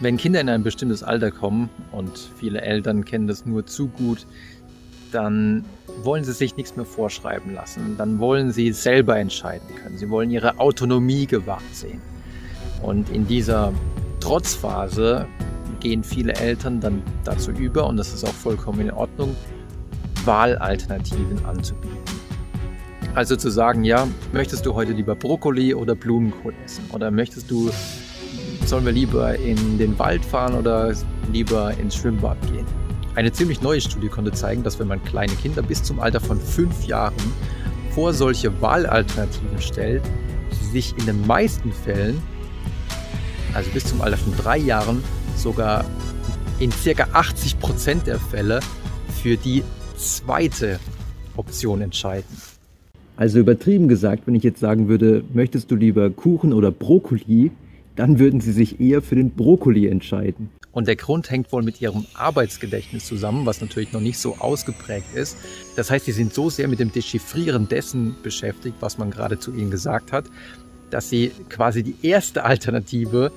Wenn Kinder in ein bestimmtes Alter kommen, und viele Eltern kennen das nur zu gut, dann wollen sie sich nichts mehr vorschreiben lassen. Dann wollen sie selber entscheiden können. Sie wollen ihre Autonomie gewahrt sehen. Und in dieser Trotzphase gehen viele Eltern dann dazu über, und das ist auch vollkommen in Ordnung, Wahlalternativen anzubieten. Also zu sagen, ja, möchtest du heute lieber Brokkoli oder Blumenkohl essen? Oder möchtest du, sollen wir lieber in den Wald fahren oder lieber ins Schwimmbad gehen? Eine ziemlich neue Studie konnte zeigen, dass wenn man kleine Kinder bis zum Alter von fünf Jahren vor solche Wahlalternativen stellt, sie sich in den meisten Fällen, also bis zum Alter von drei Jahren, sogar in circa 80 Prozent der Fälle für die zweite Option entscheiden. Also übertrieben gesagt, wenn ich jetzt sagen würde, möchtest du lieber Kuchen oder Brokkoli, dann würden sie sich eher für den Brokkoli entscheiden. Und der Grund hängt wohl mit ihrem Arbeitsgedächtnis zusammen, was natürlich noch nicht so ausgeprägt ist. Das heißt, sie sind so sehr mit dem Dechiffrieren dessen beschäftigt, was man gerade zu ihnen gesagt hat, dass sie quasi die erste Alternative,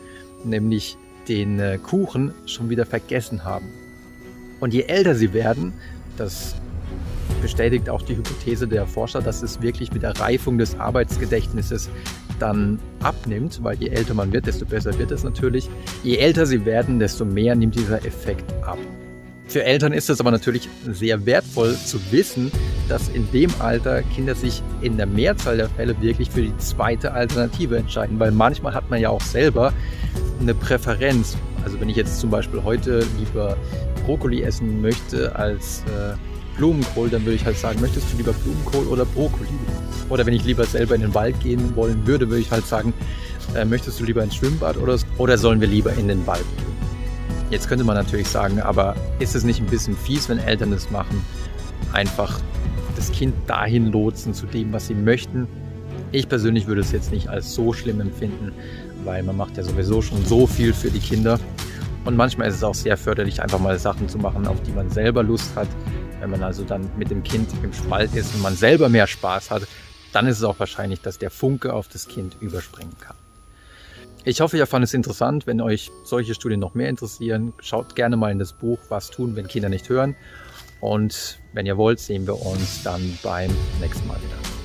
nämlich den äh, Kuchen, schon wieder vergessen haben. Und je älter sie werden, das bestätigt auch die Hypothese der Forscher, dass es wirklich mit der Reifung des Arbeitsgedächtnisses dann abnimmt, weil je älter man wird, desto besser wird es natürlich. Je älter sie werden, desto mehr nimmt dieser Effekt ab. Für Eltern ist es aber natürlich sehr wertvoll zu wissen, dass in dem Alter Kinder sich in der Mehrzahl der Fälle wirklich für die zweite Alternative entscheiden, weil manchmal hat man ja auch selber eine Präferenz. Also wenn ich jetzt zum Beispiel heute lieber Brokkoli essen möchte als äh, Blumenkohl, dann würde ich halt sagen, möchtest du lieber Blumenkohl oder Brokkoli? Oder wenn ich lieber selber in den Wald gehen wollen würde, würde ich halt sagen, äh, möchtest du lieber ins Schwimmbad oder, oder sollen wir lieber in den Wald gehen? Jetzt könnte man natürlich sagen, aber ist es nicht ein bisschen fies, wenn Eltern das machen? Einfach das Kind dahin lotsen zu dem, was sie möchten. Ich persönlich würde es jetzt nicht als so schlimm empfinden, weil man macht ja sowieso schon so viel für die Kinder. Und manchmal ist es auch sehr förderlich, einfach mal Sachen zu machen, auf die man selber Lust hat. Wenn man also dann mit dem Kind im Spalt ist und man selber mehr Spaß hat, dann ist es auch wahrscheinlich, dass der Funke auf das Kind überspringen kann. Ich hoffe, ihr fand es interessant. Wenn euch solche Studien noch mehr interessieren, schaut gerne mal in das Buch Was tun, wenn Kinder nicht hören. Und wenn ihr wollt, sehen wir uns dann beim nächsten Mal wieder.